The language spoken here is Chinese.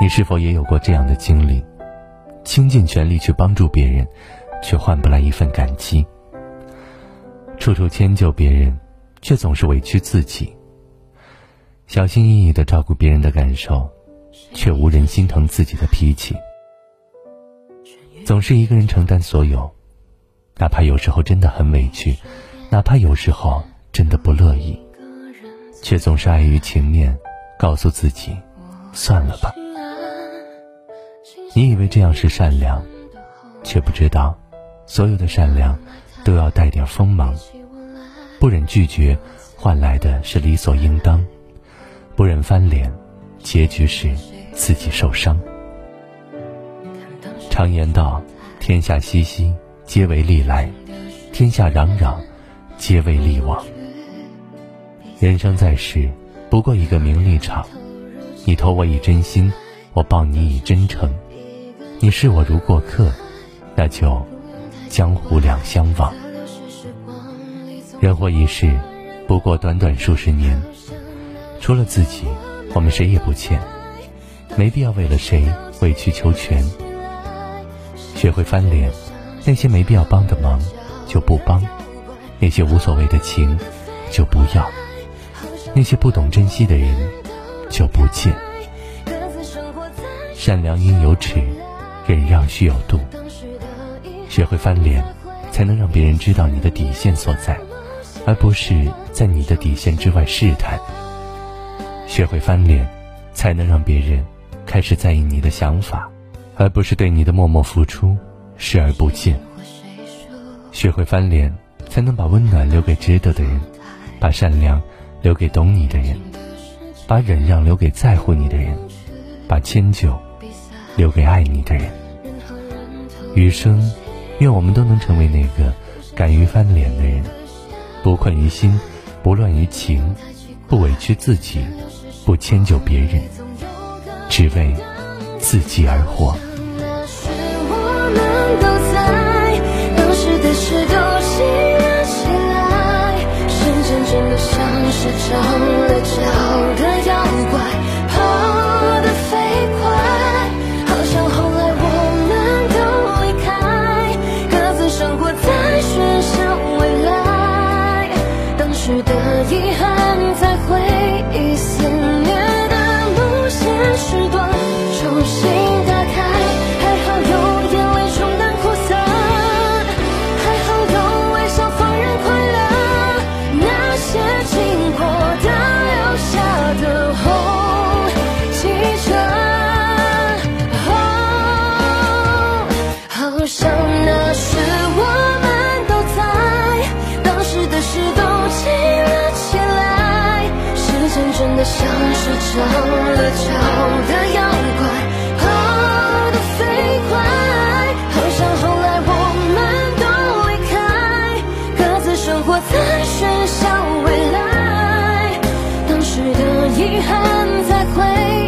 你是否也有过这样的经历？倾尽全力去帮助别人，却换不来一份感激；处处迁就别人，却总是委屈自己；小心翼翼的照顾别人的感受，却无人心疼自己的脾气。总是一个人承担所有，哪怕有时候真的很委屈，哪怕有时候真的不乐意，却总是碍于情面，告诉自己，算了吧。你以为这样是善良，却不知道，所有的善良，都要带点锋芒。不忍拒绝，换来的是理所应当；不忍翻脸，结局是自己受伤。常言道：“天下熙熙，皆为利来；天下攘攘，皆为利往。”人生在世，不过一个名利场。你投我以真心，我报你以真诚。你视我如过客，那就江湖两相忘。人活一世，不过短短数十年，除了自己，我们谁也不欠，没必要为了谁委曲求全。学会翻脸，那些没必要帮的忙就不帮，那些无所谓的情就不要，那些不懂珍惜的人就不见。善良应有尺。忍让需有度，学会翻脸，才能让别人知道你的底线所在，而不是在你的底线之外试探。学会翻脸，才能让别人开始在意你的想法，而不是对你的默默付出视而不见。学会翻脸，才能把温暖留给值得的人，把善良留给懂你的人，把忍让留给在乎你的人，把迁就留给爱你的人。余生，愿我们都能成为那个敢于翻脸的人，不困于心，不乱于情，不委屈自己，不迁就别人，只为自己而活。像是长了角的妖怪，跑得飞快，好像后来我们都离开，各自生活在喧嚣未来，当时的遗憾在回。